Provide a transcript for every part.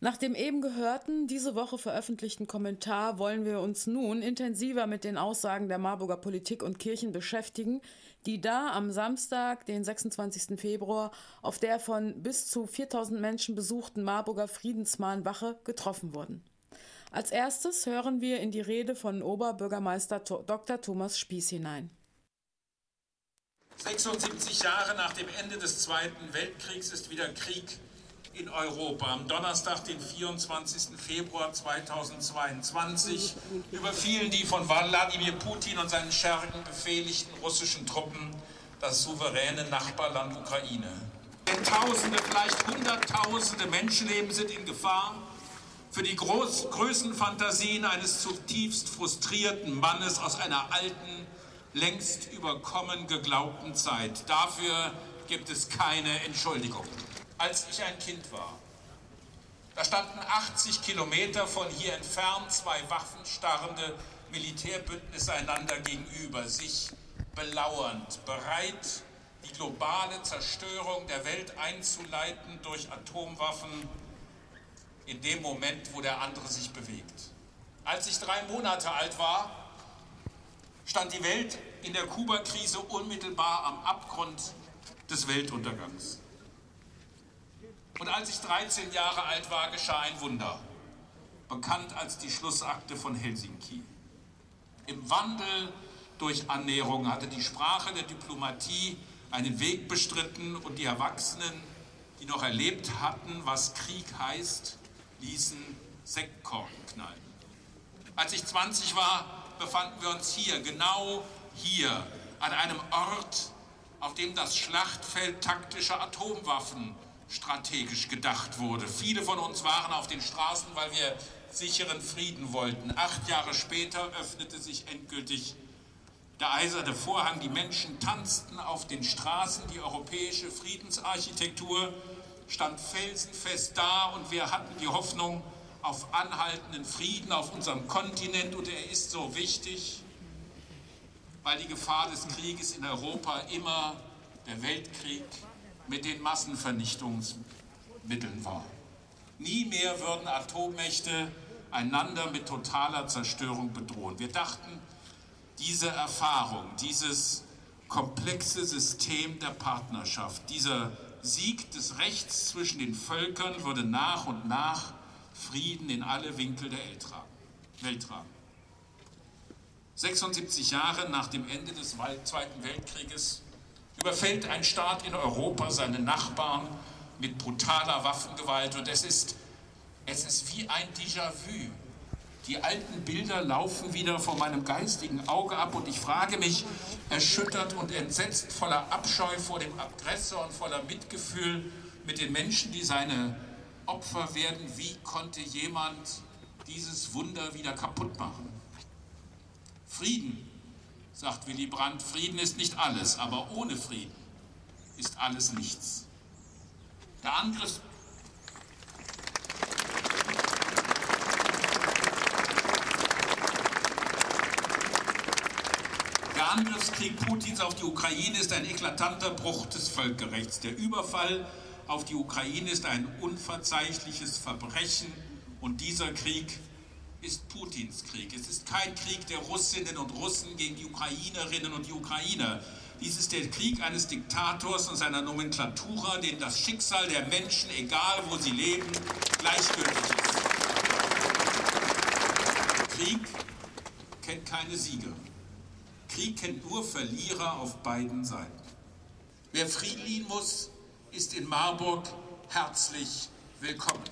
Nach dem eben gehörten, diese Woche veröffentlichten Kommentar wollen wir uns nun intensiver mit den Aussagen der Marburger Politik und Kirchen beschäftigen, die da am Samstag, den 26. Februar, auf der von bis zu 4000 Menschen besuchten Marburger Friedensmahnwache getroffen wurden. Als erstes hören wir in die Rede von Oberbürgermeister Dr. Thomas Spieß hinein. 76 Jahre nach dem Ende des Zweiten Weltkriegs ist wieder Krieg in Europa. Am Donnerstag, den 24. Februar 2022, überfielen die von Wladimir Putin und seinen Schergen befehligten russischen Truppen das souveräne Nachbarland Ukraine. Denn Tausende, vielleicht Hunderttausende Menschenleben sind in Gefahr. Für die Groß Größenfantasien eines zutiefst frustrierten Mannes aus einer alten, längst überkommen geglaubten Zeit. Dafür gibt es keine Entschuldigung als ich ein Kind war. Da standen 80 Kilometer von hier entfernt zwei waffenstarrende Militärbündnisse einander gegenüber, sich belauernd, bereit, die globale Zerstörung der Welt einzuleiten durch Atomwaffen in dem Moment, wo der andere sich bewegt. Als ich drei Monate alt war, stand die Welt in der Kuba-Krise unmittelbar am Abgrund des Weltuntergangs. Und als ich 13 Jahre alt war, geschah ein Wunder, bekannt als die Schlussakte von Helsinki. Im Wandel durch Annäherung hatte die Sprache der Diplomatie einen Weg bestritten und die Erwachsenen, die noch erlebt hatten, was Krieg heißt, ließen Sektkorken knallen. Als ich 20 war, befanden wir uns hier, genau hier, an einem Ort, auf dem das Schlachtfeld taktischer Atomwaffen strategisch gedacht wurde. Viele von uns waren auf den Straßen, weil wir sicheren Frieden wollten. Acht Jahre später öffnete sich endgültig der eiserne Vorhang. Die Menschen tanzten auf den Straßen. Die europäische Friedensarchitektur stand felsenfest da und wir hatten die Hoffnung auf anhaltenden Frieden auf unserem Kontinent und er ist so wichtig, weil die Gefahr des Krieges in Europa immer der Weltkrieg mit den Massenvernichtungsmitteln war. Nie mehr würden Atommächte einander mit totaler Zerstörung bedrohen. Wir dachten, diese Erfahrung, dieses komplexe System der Partnerschaft, dieser Sieg des Rechts zwischen den Völkern würde nach und nach Frieden in alle Winkel der Welt tragen. 76 Jahre nach dem Ende des Zweiten Weltkrieges überfällt ein Staat in Europa seine Nachbarn mit brutaler Waffengewalt und es ist, es ist wie ein Déjà-vu. Die alten Bilder laufen wieder vor meinem geistigen Auge ab und ich frage mich, erschüttert und entsetzt, voller Abscheu vor dem Aggressor und voller Mitgefühl mit den Menschen, die seine Opfer werden, wie konnte jemand dieses Wunder wieder kaputt machen? Frieden sagt Willy Brandt, Frieden ist nicht alles, aber ohne Frieden ist alles nichts. Der Angriff Der Angriffskrieg Putins auf die Ukraine ist ein eklatanter Bruch des Völkerrechts. Der Überfall auf die Ukraine ist ein unverzeihliches Verbrechen und dieser Krieg ist Putins Krieg. Es ist kein Krieg der Russinnen und Russen gegen die Ukrainerinnen und die Ukrainer. Dies ist der Krieg eines Diktators und seiner Nomenklatura, denen das Schicksal der Menschen, egal wo sie leben, gleichgültig ist. Krieg kennt keine Sieger. Krieg kennt nur Verlierer auf beiden Seiten. Wer fliehen muss, ist in Marburg herzlich willkommen.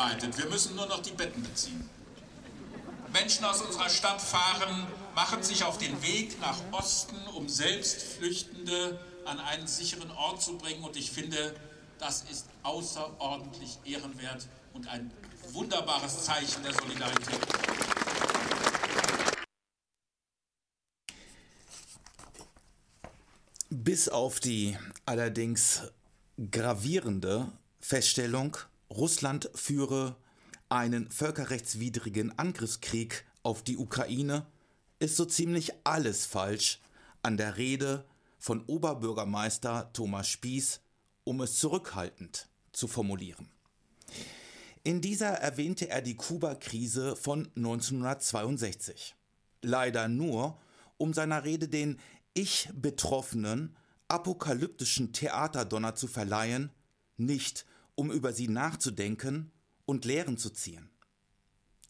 Vorbereitet. Wir müssen nur noch die Betten beziehen. Menschen aus unserer Stadt fahren, machen sich auf den Weg nach Osten, um selbst Flüchtende an einen sicheren Ort zu bringen. Und ich finde, das ist außerordentlich ehrenwert und ein wunderbares Zeichen der Solidarität. Bis auf die allerdings gravierende Feststellung, Russland führe einen völkerrechtswidrigen Angriffskrieg auf die Ukraine, ist so ziemlich alles falsch an der Rede von Oberbürgermeister Thomas Spieß, um es zurückhaltend zu formulieren. In dieser erwähnte er die Kuba-Krise von 1962. Leider nur, um seiner Rede den Ich-Betroffenen apokalyptischen Theaterdonner zu verleihen, nicht um über sie nachzudenken und Lehren zu ziehen.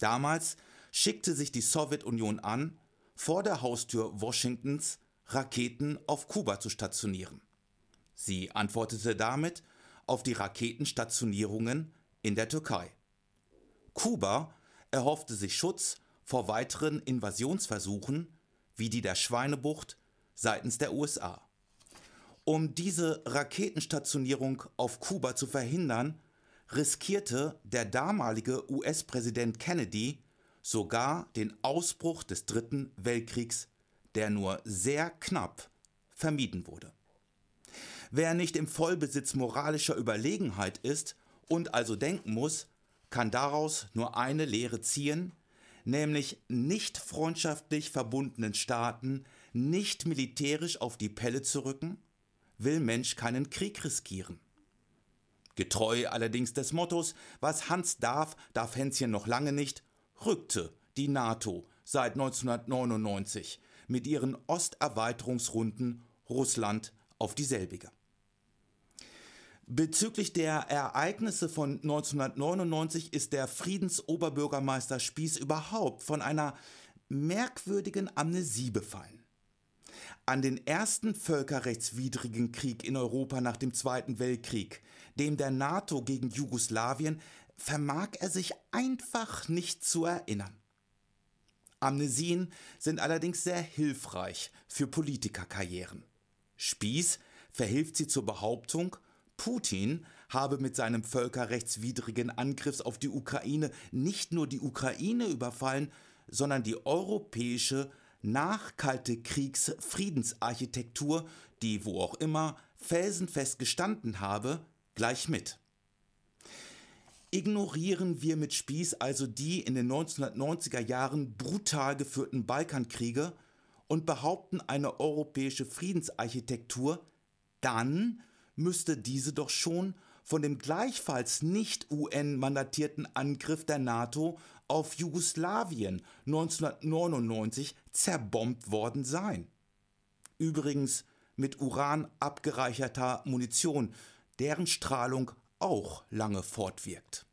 Damals schickte sich die Sowjetunion an, vor der Haustür Washingtons Raketen auf Kuba zu stationieren. Sie antwortete damit auf die Raketenstationierungen in der Türkei. Kuba erhoffte sich Schutz vor weiteren Invasionsversuchen wie die der Schweinebucht seitens der USA. Um diese Raketenstationierung auf Kuba zu verhindern, riskierte der damalige US-Präsident Kennedy sogar den Ausbruch des Dritten Weltkriegs, der nur sehr knapp vermieden wurde. Wer nicht im Vollbesitz moralischer Überlegenheit ist und also denken muss, kann daraus nur eine Lehre ziehen, nämlich nicht freundschaftlich verbundenen Staaten nicht militärisch auf die Pelle zu rücken, will Mensch keinen Krieg riskieren. Getreu allerdings des Mottos, was Hans darf, darf Hänschen noch lange nicht, rückte die NATO seit 1999 mit ihren Osterweiterungsrunden Russland auf dieselbige. Bezüglich der Ereignisse von 1999 ist der Friedensoberbürgermeister Spieß überhaupt von einer merkwürdigen Amnesie befallen. An den ersten völkerrechtswidrigen Krieg in Europa nach dem Zweiten Weltkrieg, dem der NATO gegen Jugoslawien, vermag er sich einfach nicht zu erinnern. Amnesien sind allerdings sehr hilfreich für Politikerkarrieren. Spieß verhilft sie zur Behauptung, Putin habe mit seinem völkerrechtswidrigen Angriff auf die Ukraine nicht nur die Ukraine überfallen, sondern die europäische Nachkalte Kriegsfriedensarchitektur, die wo auch immer felsenfest gestanden habe, gleich mit. Ignorieren wir mit Spieß also die in den 1990er Jahren brutal geführten Balkankriege und behaupten eine europäische Friedensarchitektur, dann müsste diese doch schon von dem gleichfalls nicht UN-mandatierten Angriff der NATO auf Jugoslawien 1999 zerbombt worden sein. Übrigens mit Uran abgereicherter Munition, deren Strahlung auch lange fortwirkt.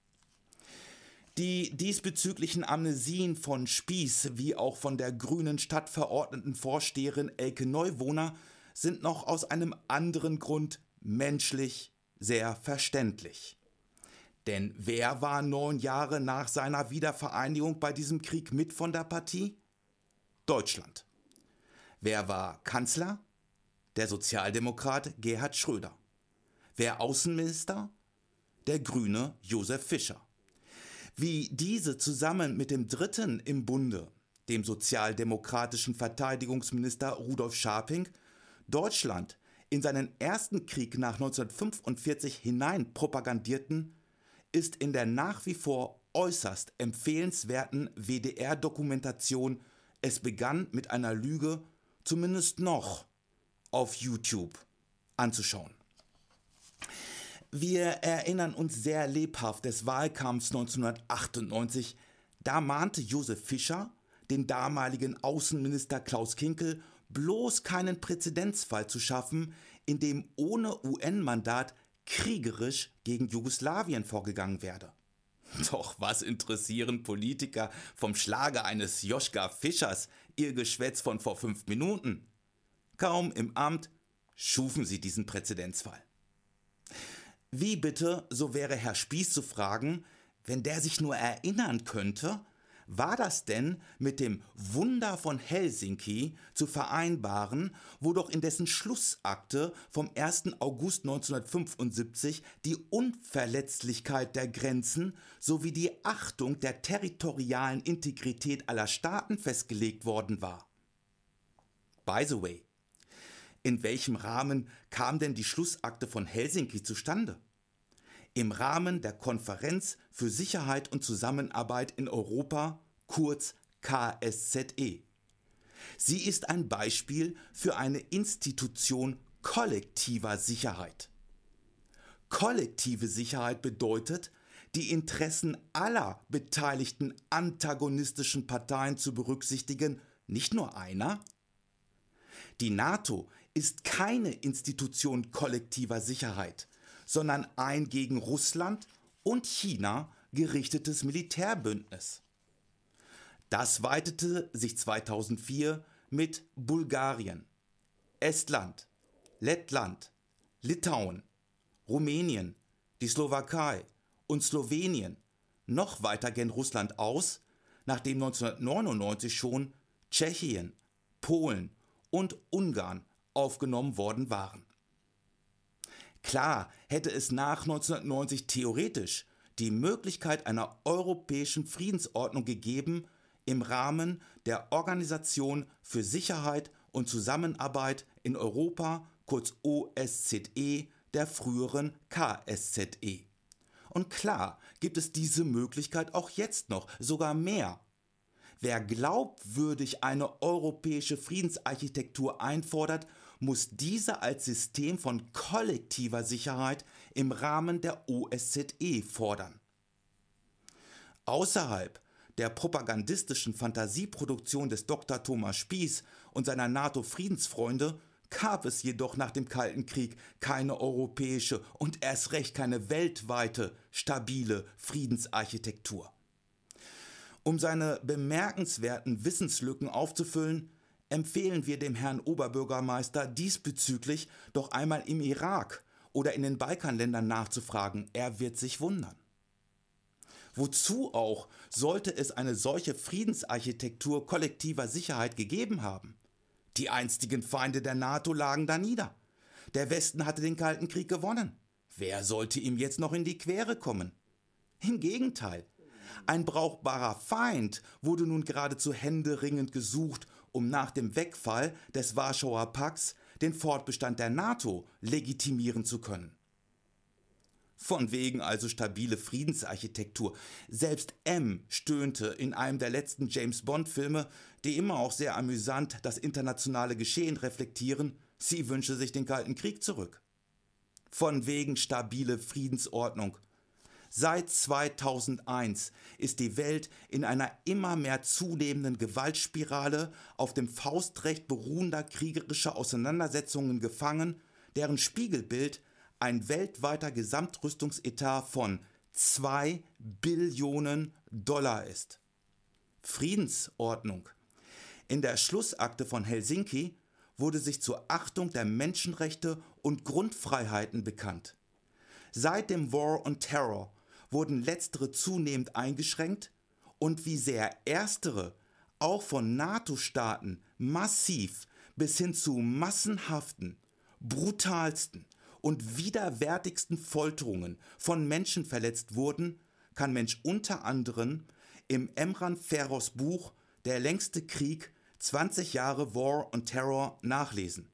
Die diesbezüglichen Amnesien von Spieß wie auch von der grünen Stadtverordnetenvorsteherin Elke Neuwohner sind noch aus einem anderen Grund menschlich sehr verständlich. Denn wer war neun Jahre nach seiner Wiedervereinigung bei diesem Krieg mit von der Partie? Deutschland. Wer war Kanzler? Der Sozialdemokrat Gerhard Schröder. Wer Außenminister? Der Grüne Josef Fischer. Wie diese zusammen mit dem Dritten im Bunde, dem sozialdemokratischen Verteidigungsminister Rudolf Scharping, Deutschland in seinen ersten Krieg nach 1945 hinein propagandierten, ist in der nach wie vor äußerst empfehlenswerten WDR-Dokumentation Es begann mit einer Lüge, zumindest noch, auf YouTube anzuschauen. Wir erinnern uns sehr lebhaft des Wahlkampfs 1998. Da mahnte Josef Fischer den damaligen Außenminister Klaus Kinkel bloß keinen Präzedenzfall zu schaffen, in dem ohne UN-Mandat kriegerisch gegen Jugoslawien vorgegangen werde. Doch was interessieren Politiker vom Schlage eines Joschka Fischers ihr Geschwätz von vor fünf Minuten? Kaum im Amt schufen sie diesen Präzedenzfall. Wie bitte, so wäre Herr Spieß zu fragen, wenn der sich nur erinnern könnte, war das denn mit dem Wunder von Helsinki zu vereinbaren, wo doch in dessen Schlussakte vom 1. August 1975 die Unverletzlichkeit der Grenzen sowie die Achtung der territorialen Integrität aller Staaten festgelegt worden war? By the way, in welchem Rahmen kam denn die Schlussakte von Helsinki zustande? Im Rahmen der Konferenz für Sicherheit und Zusammenarbeit in Europa, kurz KSZE. Sie ist ein Beispiel für eine Institution kollektiver Sicherheit. Kollektive Sicherheit bedeutet, die Interessen aller beteiligten antagonistischen Parteien zu berücksichtigen, nicht nur einer? Die NATO ist keine Institution kollektiver Sicherheit, sondern ein gegen Russland und China gerichtetes Militärbündnis. Das weitete sich 2004 mit Bulgarien, Estland, Lettland, Litauen, Rumänien, die Slowakei und Slowenien noch weiter gen Russland aus, nachdem 1999 schon Tschechien, Polen und Ungarn aufgenommen worden waren. Klar hätte es nach 1990 theoretisch die Möglichkeit einer europäischen Friedensordnung gegeben im Rahmen der Organisation für Sicherheit und Zusammenarbeit in Europa, kurz OSZE, der früheren KSZE. Und klar gibt es diese Möglichkeit auch jetzt noch, sogar mehr. Wer glaubwürdig eine europäische Friedensarchitektur einfordert, muss diese als System von kollektiver Sicherheit im Rahmen der OSZE fordern. Außerhalb der propagandistischen Fantasieproduktion des Dr. Thomas Spieß und seiner NATO-Friedensfreunde gab es jedoch nach dem Kalten Krieg keine europäische und erst recht keine weltweite stabile Friedensarchitektur. Um seine bemerkenswerten Wissenslücken aufzufüllen, empfehlen wir dem Herrn Oberbürgermeister diesbezüglich doch einmal im Irak oder in den Balkanländern nachzufragen. Er wird sich wundern. Wozu auch sollte es eine solche Friedensarchitektur kollektiver Sicherheit gegeben haben? Die einstigen Feinde der NATO lagen da nieder. Der Westen hatte den Kalten Krieg gewonnen. Wer sollte ihm jetzt noch in die Quere kommen? Im Gegenteil. Ein brauchbarer Feind wurde nun geradezu händeringend gesucht, um nach dem Wegfall des Warschauer Pakts den Fortbestand der NATO legitimieren zu können. Von wegen also stabile Friedensarchitektur. Selbst M stöhnte in einem der letzten James Bond-Filme, die immer auch sehr amüsant das internationale Geschehen reflektieren, sie wünsche sich den Kalten Krieg zurück. Von wegen stabile Friedensordnung. Seit 2001 ist die Welt in einer immer mehr zunehmenden Gewaltspirale auf dem Faustrecht beruhender kriegerischer Auseinandersetzungen gefangen, deren Spiegelbild ein weltweiter Gesamtrüstungsetat von 2 Billionen Dollar ist. Friedensordnung. In der Schlussakte von Helsinki wurde sich zur Achtung der Menschenrechte und Grundfreiheiten bekannt. Seit dem War on Terror wurden letztere zunehmend eingeschränkt und wie sehr erstere auch von NATO-Staaten massiv bis hin zu massenhaften, brutalsten und widerwärtigsten Folterungen von Menschen verletzt wurden, kann Mensch unter anderem im Emran Feros Buch Der längste Krieg 20 Jahre War on Terror nachlesen.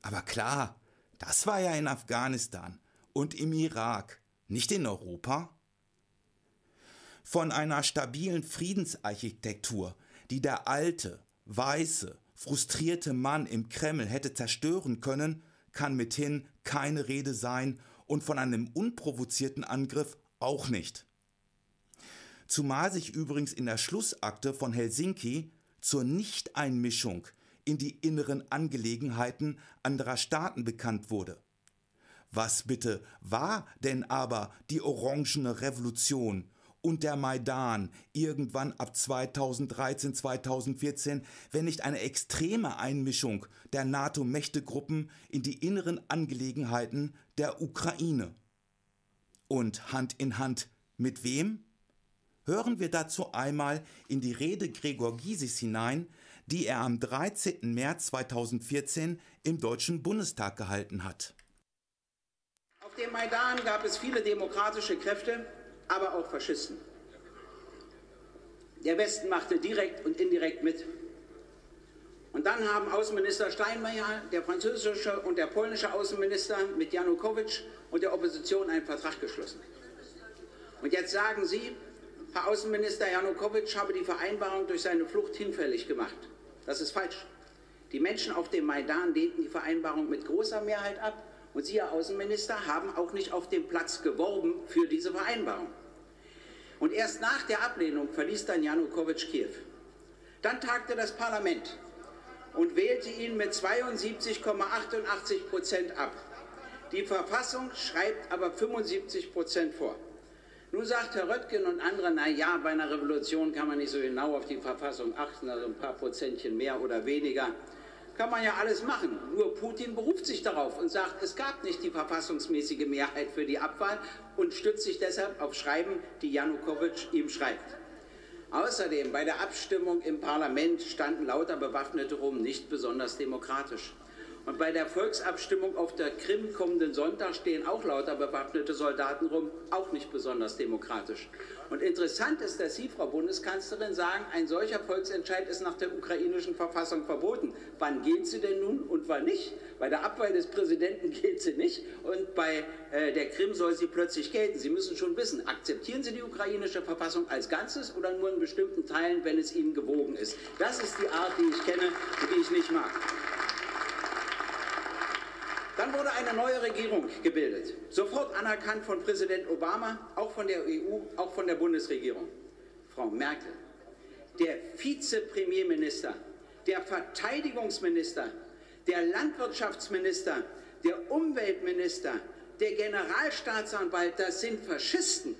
Aber klar, das war ja in Afghanistan und im Irak, nicht in Europa. Von einer stabilen Friedensarchitektur, die der alte, weiße, frustrierte Mann im Kreml hätte zerstören können, kann mithin keine Rede sein und von einem unprovozierten Angriff auch nicht. Zumal sich übrigens in der Schlussakte von Helsinki zur Nichteinmischung in die inneren Angelegenheiten anderer Staaten bekannt wurde. Was bitte war denn aber die Orangene Revolution und der Maidan irgendwann ab 2013, 2014, wenn nicht eine extreme Einmischung der NATO-Mächtegruppen in die inneren Angelegenheiten der Ukraine. Und Hand in Hand mit wem? Hören wir dazu einmal in die Rede Gregor Gysis hinein, die er am 13. März 2014 im Deutschen Bundestag gehalten hat. Auf dem Maidan gab es viele demokratische Kräfte, aber auch Faschisten. Der Westen machte direkt und indirekt mit. Und dann haben Außenminister Steinmeier, der französische und der polnische Außenminister mit Janukowitsch und der Opposition einen Vertrag geschlossen. Und jetzt sagen Sie, Herr Außenminister Janukowitsch habe die Vereinbarung durch seine Flucht hinfällig gemacht. Das ist falsch. Die Menschen auf dem Maidan lehnten die Vereinbarung mit großer Mehrheit ab und Sie, Herr Außenminister, haben auch nicht auf dem Platz geworben für diese Vereinbarung. Und erst nach der Ablehnung verließ dann Janukowitsch Kiew. Dann tagte das Parlament und wählte ihn mit 72,88 Prozent ab. Die Verfassung schreibt aber 75 Prozent vor. Nun sagt Herr Röttgen und andere, na ja, bei einer Revolution kann man nicht so genau auf die Verfassung achten, also ein paar Prozentchen mehr oder weniger. Kann man ja alles machen. Nur Putin beruft sich darauf und sagt, es gab nicht die verfassungsmäßige Mehrheit für die Abwahl und stützt sich deshalb auf Schreiben, die Janukowitsch ihm schreibt. Außerdem bei der Abstimmung im Parlament standen lauter Bewaffnete rum, nicht besonders demokratisch. Und bei der Volksabstimmung auf der Krim kommenden Sonntag stehen auch lauter bewaffnete Soldaten rum, auch nicht besonders demokratisch. Und interessant ist, dass Sie, Frau Bundeskanzlerin, sagen, ein solcher Volksentscheid ist nach der ukrainischen Verfassung verboten. Wann gilt sie denn nun und wann nicht? Bei der Abwahl des Präsidenten gilt sie nicht und bei äh, der Krim soll sie plötzlich gelten. Sie müssen schon wissen, akzeptieren Sie die ukrainische Verfassung als Ganzes oder nur in bestimmten Teilen, wenn es Ihnen gewogen ist? Das ist die Art, die ich kenne und die ich nicht mag. Dann wurde eine neue Regierung gebildet, sofort anerkannt von Präsident Obama, auch von der EU, auch von der Bundesregierung. Frau Merkel, der Vizepremierminister, der Verteidigungsminister, der Landwirtschaftsminister, der Umweltminister, der Generalstaatsanwalt, das sind Faschisten.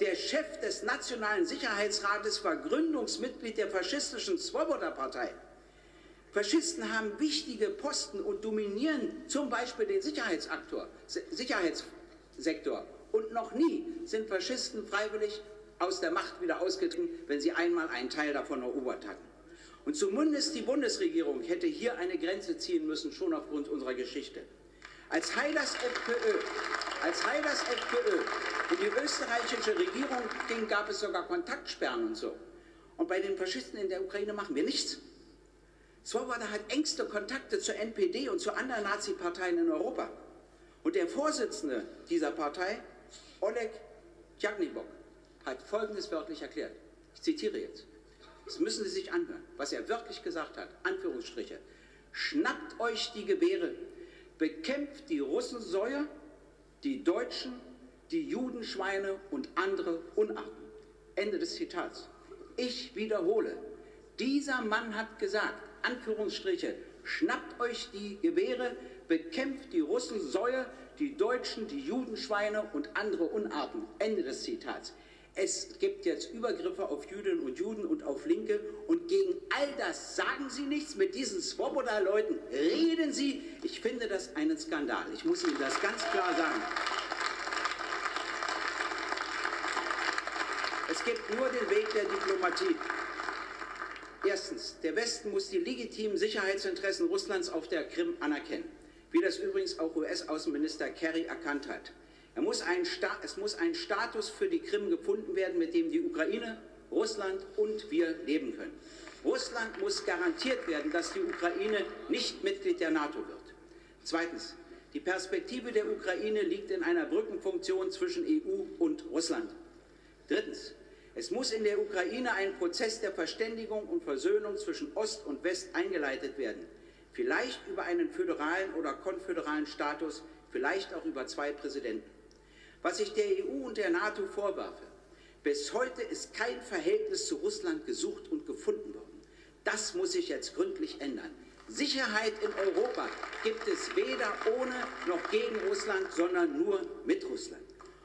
Der Chef des Nationalen Sicherheitsrates war Gründungsmitglied der faschistischen Swoboda-Partei. Faschisten haben wichtige Posten und dominieren zum Beispiel den Sicherheitssektor. Und noch nie sind Faschisten freiwillig aus der Macht wieder ausgetreten, wenn sie einmal einen Teil davon erobert hatten. Und zumindest die Bundesregierung hätte hier eine Grenze ziehen müssen, schon aufgrund unserer Geschichte. Als Heiders FPÖ, als Heiders FPÖ in die österreichische Regierung ging, gab es sogar Kontaktsperren und so. Und bei den Faschisten in der Ukraine machen wir nichts. Swoboda hat engste Kontakte zur NPD und zu anderen Nazi-Parteien in Europa. Und der Vorsitzende dieser Partei, Oleg Tjagnibok, hat Folgendes wörtlich erklärt. Ich zitiere jetzt. Das müssen Sie sich anhören, was er wirklich gesagt hat. Anführungsstriche. Schnappt euch die Gewehre, bekämpft die Russensäue, die Deutschen, die Judenschweine und andere Unarten. Ende des Zitats. Ich wiederhole, dieser Mann hat gesagt, Anführungsstriche, schnappt euch die Gewehre, bekämpft die Russensäue, die Deutschen, die Judenschweine und andere Unarten. Ende des Zitats. Es gibt jetzt Übergriffe auf Jüdinnen und Juden und auf Linke und gegen all das sagen Sie nichts. Mit diesen Swoboda-Leuten reden Sie. Ich finde das einen Skandal. Ich muss Ihnen das ganz klar sagen. Es gibt nur den Weg der Diplomatie. Erstens, der Westen muss die legitimen Sicherheitsinteressen Russlands auf der Krim anerkennen, wie das übrigens auch US-Außenminister Kerry erkannt hat. Muss es muss ein Status für die Krim gefunden werden, mit dem die Ukraine, Russland und wir leben können. Russland muss garantiert werden, dass die Ukraine nicht Mitglied der NATO wird. Zweitens, die Perspektive der Ukraine liegt in einer Brückenfunktion zwischen EU und Russland. Drittens, es muss in der Ukraine ein Prozess der Verständigung und Versöhnung zwischen Ost und West eingeleitet werden. Vielleicht über einen föderalen oder konföderalen Status, vielleicht auch über zwei Präsidenten. Was ich der EU und der NATO vorwerfe, bis heute ist kein Verhältnis zu Russland gesucht und gefunden worden. Das muss sich jetzt gründlich ändern. Sicherheit in Europa gibt es weder ohne noch gegen Russland, sondern nur mit Russland.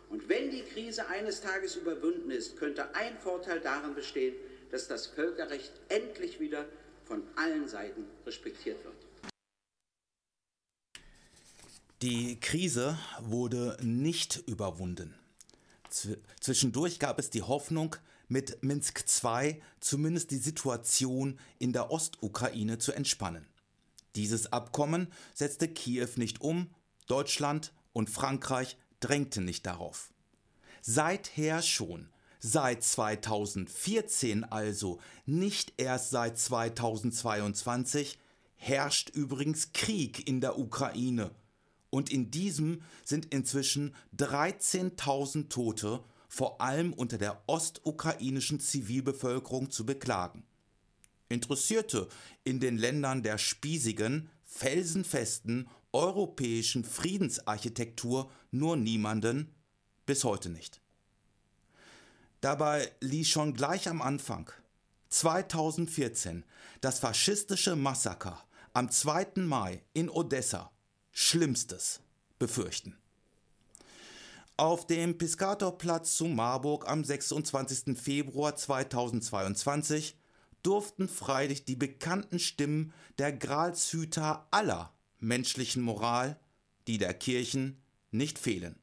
Und wenn die Krise eines Tages überwunden ist, könnte ein Vorteil darin bestehen, dass das Völkerrecht endlich wieder von allen Seiten respektiert wird. Die Krise wurde nicht überwunden. Zwischendurch gab es die Hoffnung, mit Minsk II zumindest die Situation in der Ostukraine zu entspannen. Dieses Abkommen setzte Kiew nicht um, Deutschland und Frankreich drängte nicht darauf. Seither schon, seit 2014 also, nicht erst seit 2022, herrscht übrigens Krieg in der Ukraine. Und in diesem sind inzwischen 13.000 Tote, vor allem unter der ostukrainischen Zivilbevölkerung, zu beklagen. interessierte in den Ländern der spießigen, felsenfesten europäischen Friedensarchitektur nur niemanden, bis heute nicht. Dabei ließ schon gleich am Anfang 2014 das faschistische Massaker am 2. Mai in Odessa Schlimmstes befürchten. Auf dem Piscatorplatz zu Marburg am 26. Februar 2022 durften freilich die bekannten Stimmen der Gralshüter aller menschlichen Moral, die der Kirchen, nicht fehlen.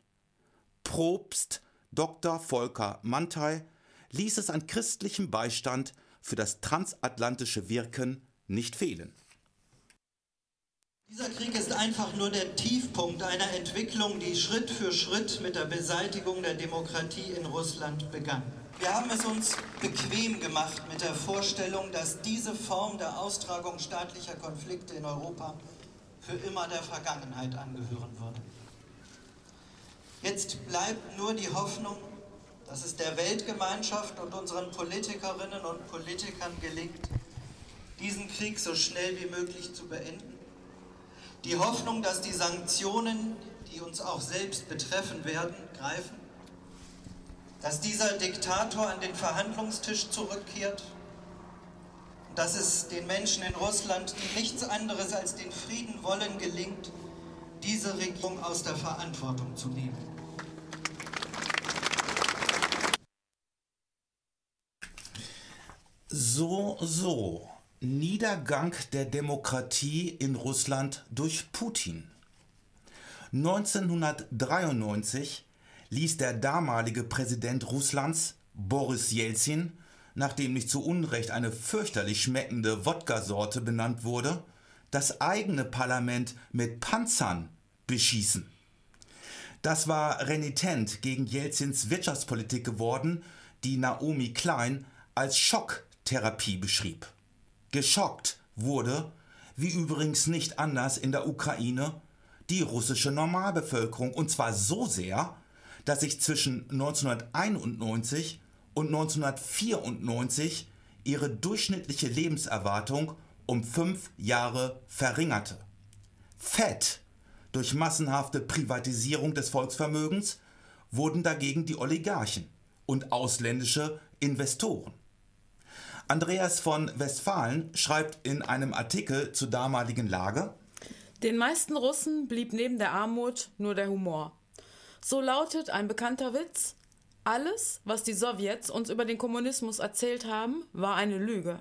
Propst Dr. Volker Mantei ließ es an christlichem Beistand für das transatlantische Wirken nicht fehlen. Dieser Krieg ist einfach nur der Tiefpunkt einer Entwicklung, die Schritt für Schritt mit der Beseitigung der Demokratie in Russland begann. Wir haben es uns bequem gemacht mit der Vorstellung, dass diese Form der Austragung staatlicher Konflikte in Europa für immer der Vergangenheit angehören würde. Jetzt bleibt nur die Hoffnung, dass es der Weltgemeinschaft und unseren Politikerinnen und Politikern gelingt, diesen Krieg so schnell wie möglich zu beenden. Die Hoffnung, dass die Sanktionen, die uns auch selbst betreffen werden, greifen. Dass dieser Diktator an den Verhandlungstisch zurückkehrt. Dass es den Menschen in Russland, die nichts anderes als den Frieden wollen, gelingt, diese Regierung aus der Verantwortung zu nehmen. So, so. Niedergang der Demokratie in Russland durch Putin. 1993 ließ der damalige Präsident Russlands, Boris Jelzin, nachdem nicht zu Unrecht eine fürchterlich schmeckende Wodka-Sorte benannt wurde, das eigene Parlament mit Panzern beschießen. Das war renitent gegen Jelzins Wirtschaftspolitik geworden, die Naomi Klein als Schock Therapie beschrieb. Geschockt wurde, wie übrigens nicht anders in der Ukraine, die russische Normalbevölkerung und zwar so sehr, dass sich zwischen 1991 und 1994 ihre durchschnittliche Lebenserwartung um fünf Jahre verringerte. Fett durch massenhafte Privatisierung des Volksvermögens wurden dagegen die Oligarchen und ausländische Investoren. Andreas von Westfalen schreibt in einem Artikel zur damaligen Lage, den meisten Russen blieb neben der Armut nur der Humor. So lautet ein bekannter Witz, alles, was die Sowjets uns über den Kommunismus erzählt haben, war eine Lüge.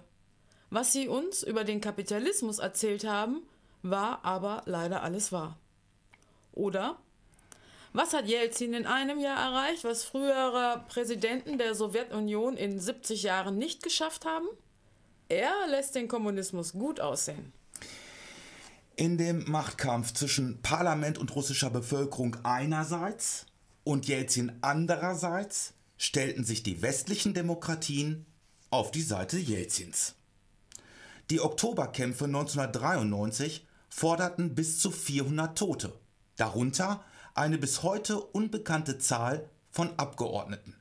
Was sie uns über den Kapitalismus erzählt haben, war aber leider alles wahr. Oder was hat Jelzin in einem Jahr erreicht, was frühere Präsidenten der Sowjetunion in 70 Jahren nicht geschafft haben? Er lässt den Kommunismus gut aussehen. In dem Machtkampf zwischen Parlament und russischer Bevölkerung einerseits und Jelzin andererseits stellten sich die westlichen Demokratien auf die Seite Jelzins. Die Oktoberkämpfe 1993 forderten bis zu 400 Tote, darunter eine bis heute unbekannte Zahl von Abgeordneten.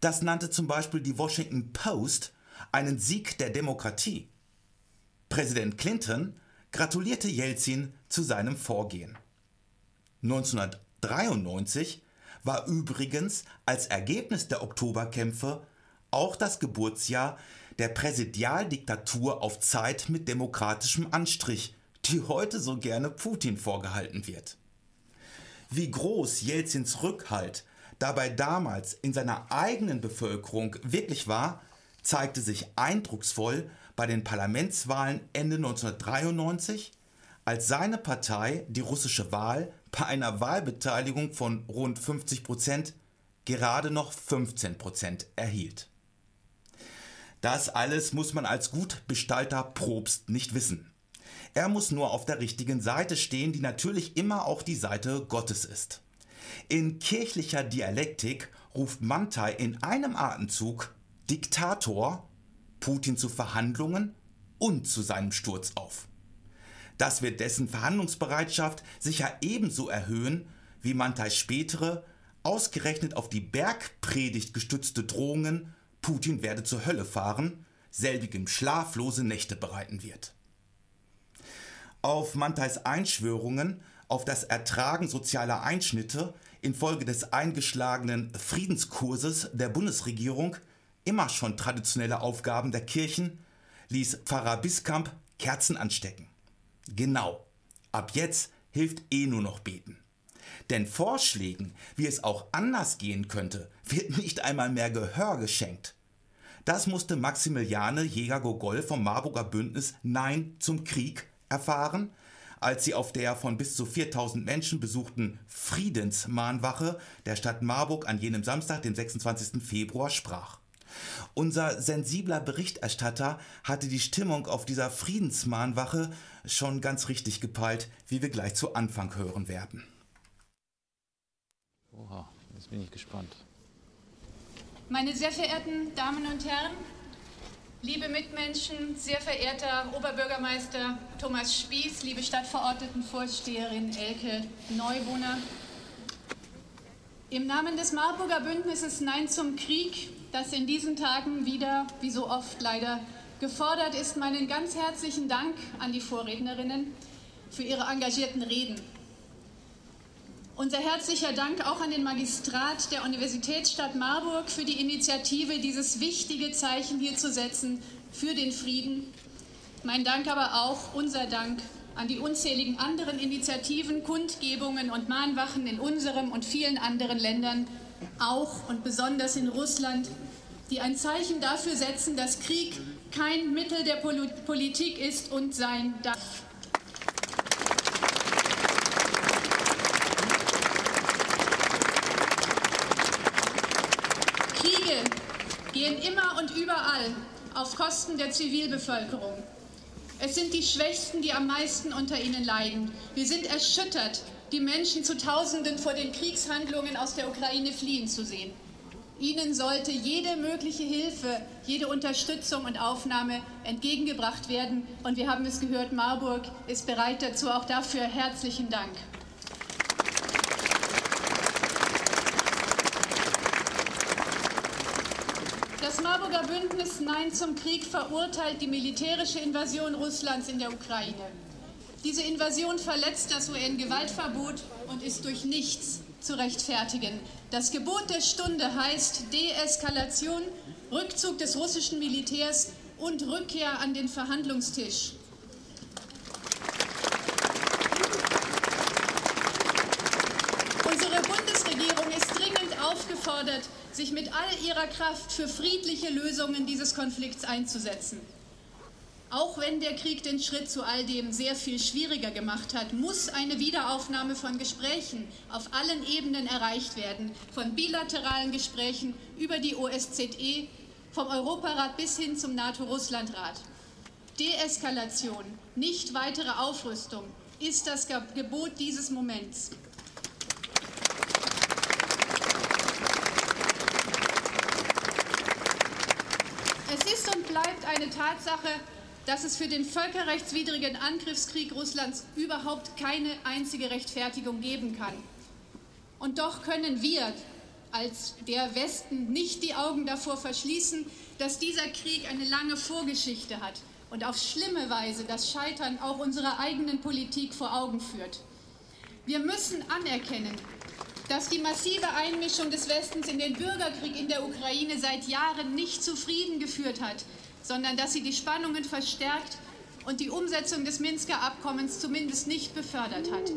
Das nannte zum Beispiel die Washington Post einen Sieg der Demokratie. Präsident Clinton gratulierte Jelzin zu seinem Vorgehen. 1993 war übrigens als Ergebnis der Oktoberkämpfe auch das Geburtsjahr der Präsidialdiktatur auf Zeit mit demokratischem Anstrich, die heute so gerne Putin vorgehalten wird. Wie groß Jelzins Rückhalt dabei damals in seiner eigenen Bevölkerung wirklich war, zeigte sich eindrucksvoll bei den Parlamentswahlen Ende 1993, als seine Partei die russische Wahl bei einer Wahlbeteiligung von rund 50 Prozent gerade noch 15 Prozent erhielt. Das alles muss man als gut bestallter Probst nicht wissen. Er muss nur auf der richtigen Seite stehen, die natürlich immer auch die Seite Gottes ist. In kirchlicher Dialektik ruft Mantai in einem Atemzug Diktator Putin zu Verhandlungen und zu seinem Sturz auf. Das wird dessen Verhandlungsbereitschaft sicher ebenso erhöhen, wie Mantais spätere, ausgerechnet auf die Bergpredigt gestützte Drohungen, Putin werde zur Hölle fahren, selbigem schlaflose Nächte bereiten wird. Auf Mantais Einschwörungen auf das Ertragen sozialer Einschnitte infolge des eingeschlagenen Friedenskurses der Bundesregierung, immer schon traditionelle Aufgaben der Kirchen, ließ Pfarrer Biskamp Kerzen anstecken. Genau, ab jetzt hilft eh nur noch beten. Denn Vorschlägen, wie es auch anders gehen könnte, wird nicht einmal mehr Gehör geschenkt. Das musste Maximiliane Jäger-Gogol vom Marburger Bündnis Nein zum Krieg erfahren, als sie auf der von bis zu 4000 Menschen besuchten Friedensmahnwache der Stadt Marburg an jenem Samstag, dem 26. Februar, sprach. Unser sensibler Berichterstatter hatte die Stimmung auf dieser Friedensmahnwache schon ganz richtig gepeilt, wie wir gleich zu Anfang hören werden. Oha, jetzt bin ich gespannt. Meine sehr verehrten Damen und Herren, liebe Mitmenschen, sehr verehrter Oberbürgermeister Thomas Spieß, liebe Stadtverordnetenvorsteherin Elke Neuwohner, im Namen des Marburger Bündnisses Nein zum Krieg, das in diesen Tagen wieder, wie so oft leider, gefordert ist, meinen ganz herzlichen Dank an die Vorrednerinnen für ihre engagierten Reden. Unser herzlicher Dank auch an den Magistrat der Universitätsstadt Marburg für die Initiative, dieses wichtige Zeichen hier zu setzen für den Frieden. Mein Dank aber auch, unser Dank an die unzähligen anderen Initiativen, Kundgebungen und Mahnwachen in unserem und vielen anderen Ländern, auch und besonders in Russland, die ein Zeichen dafür setzen, dass Krieg kein Mittel der Politik ist und sein darf. gehen immer und überall auf Kosten der Zivilbevölkerung. Es sind die Schwächsten, die am meisten unter ihnen leiden. Wir sind erschüttert, die Menschen zu Tausenden vor den Kriegshandlungen aus der Ukraine fliehen zu sehen. Ihnen sollte jede mögliche Hilfe, jede Unterstützung und Aufnahme entgegengebracht werden. Und wir haben es gehört, Marburg ist bereit dazu. Auch dafür herzlichen Dank. Das Marburger Bündnis Nein zum Krieg verurteilt die militärische Invasion Russlands in der Ukraine. Diese Invasion verletzt das UN-Gewaltverbot und ist durch nichts zu rechtfertigen. Das Gebot der Stunde heißt Deeskalation, Rückzug des russischen Militärs und Rückkehr an den Verhandlungstisch. Unsere Bundesregierung ist dringend aufgefordert, sich mit all ihrer Kraft für friedliche Lösungen dieses Konflikts einzusetzen. Auch wenn der Krieg den Schritt zu all dem sehr viel schwieriger gemacht hat, muss eine Wiederaufnahme von Gesprächen auf allen Ebenen erreicht werden, von bilateralen Gesprächen über die OSZE, vom Europarat bis hin zum NATO-Russland-Rat. Deeskalation, nicht weitere Aufrüstung, ist das Gebot dieses Moments. bleibt eine Tatsache, dass es für den völkerrechtswidrigen Angriffskrieg Russlands überhaupt keine einzige Rechtfertigung geben kann. Und doch können wir als der Westen nicht die Augen davor verschließen, dass dieser Krieg eine lange Vorgeschichte hat und auf schlimme Weise das Scheitern auch unserer eigenen Politik vor Augen führt. Wir müssen anerkennen, dass die massive Einmischung des Westens in den Bürgerkrieg in der Ukraine seit Jahren nicht zufrieden geführt hat, sondern dass sie die Spannungen verstärkt und die Umsetzung des Minsker Abkommens zumindest nicht befördert hat.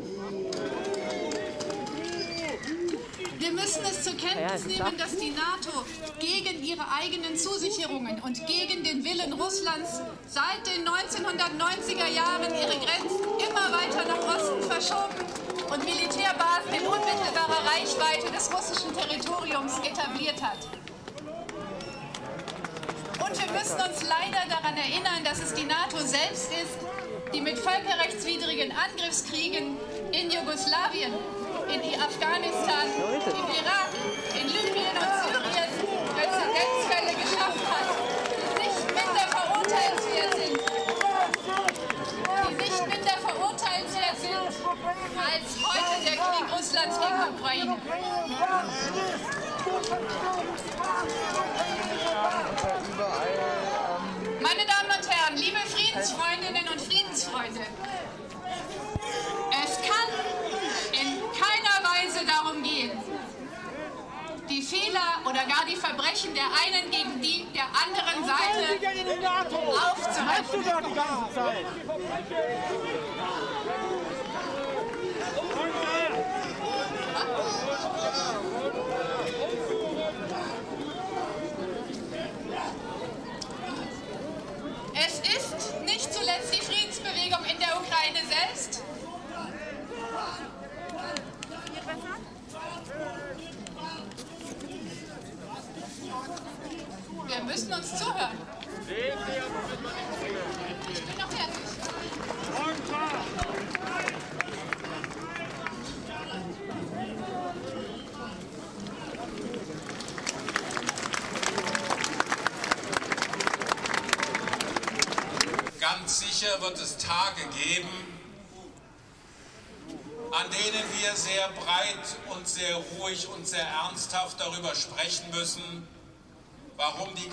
Wir müssen es zur Kenntnis nehmen, dass die NATO gegen ihre eigenen Zusicherungen und gegen den Willen Russlands seit den 1990er Jahren ihre Grenzen immer weiter nach Osten verschoben und Militärbasen in unmittelbarer Reichweite des russischen Territoriums etabliert hat. Und wir müssen uns leider daran erinnern, dass es die NATO selbst ist, die mit völkerrechtswidrigen Angriffskriegen in Jugoslawien, in Afghanistan, im Irak, in Libyen und Syrien Präzedenzfälle geschafft hat, die nicht minder verurteilenswert sind, die nicht minder verurteilenswert sind als heute der Krieg Russlands gegen die Ukraine. Friedensfreundinnen und Friedensfreunde, es kann in keiner Weise darum gehen, die Fehler oder gar die Verbrechen der einen gegen die der anderen Seite aufzuhalten. Es ist zuletzt die Friedensbewegung in der Ukraine selbst, Wir müssen uns zuhören. Ich bin noch fertig. Ganz sicher wird es Tage geben, an denen wir sehr breit und sehr ruhig und sehr ernsthaft darüber sprechen müssen, warum die,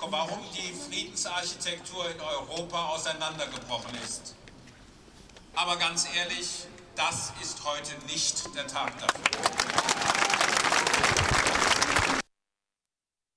warum die Friedensarchitektur in Europa auseinandergebrochen ist. Aber ganz ehrlich, das ist heute nicht der Tag dafür.